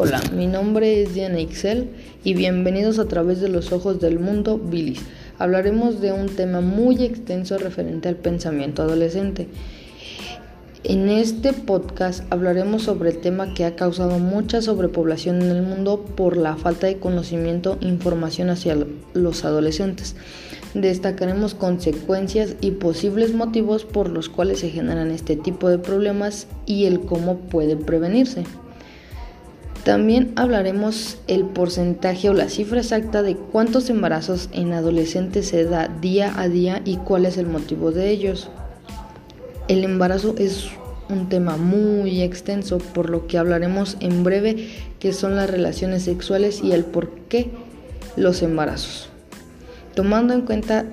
Hola, mi nombre es Diana Ixel y bienvenidos a través de los ojos del mundo Bilis. Hablaremos de un tema muy extenso referente al pensamiento adolescente. En este podcast hablaremos sobre el tema que ha causado mucha sobrepoblación en el mundo por la falta de conocimiento e información hacia los adolescentes. Destacaremos consecuencias y posibles motivos por los cuales se generan este tipo de problemas y el cómo pueden prevenirse. También hablaremos el porcentaje o la cifra exacta de cuántos embarazos en adolescentes se da día a día y cuál es el motivo de ellos. El embarazo es un tema muy extenso, por lo que hablaremos en breve qué son las relaciones sexuales y el por qué los embarazos. Tomando en cuenta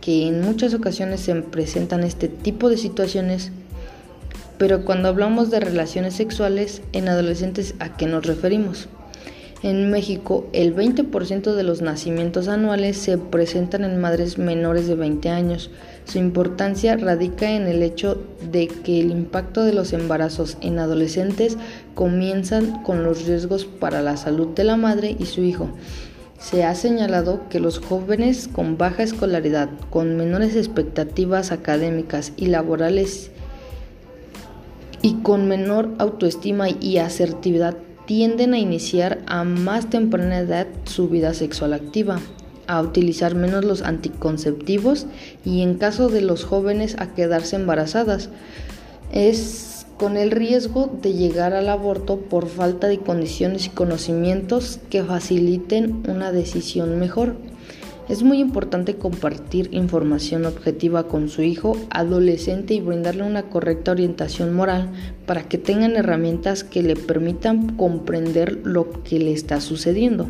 que en muchas ocasiones se presentan este tipo de situaciones, pero cuando hablamos de relaciones sexuales en adolescentes, ¿a qué nos referimos? En México, el 20% de los nacimientos anuales se presentan en madres menores de 20 años. Su importancia radica en el hecho de que el impacto de los embarazos en adolescentes comienzan con los riesgos para la salud de la madre y su hijo. Se ha señalado que los jóvenes con baja escolaridad, con menores expectativas académicas y laborales y con menor autoestima y asertividad tienden a iniciar a más temprana edad su vida sexual activa, a utilizar menos los anticonceptivos y en caso de los jóvenes a quedarse embarazadas. Es con el riesgo de llegar al aborto por falta de condiciones y conocimientos que faciliten una decisión mejor. Es muy importante compartir información objetiva con su hijo adolescente y brindarle una correcta orientación moral para que tengan herramientas que le permitan comprender lo que le está sucediendo.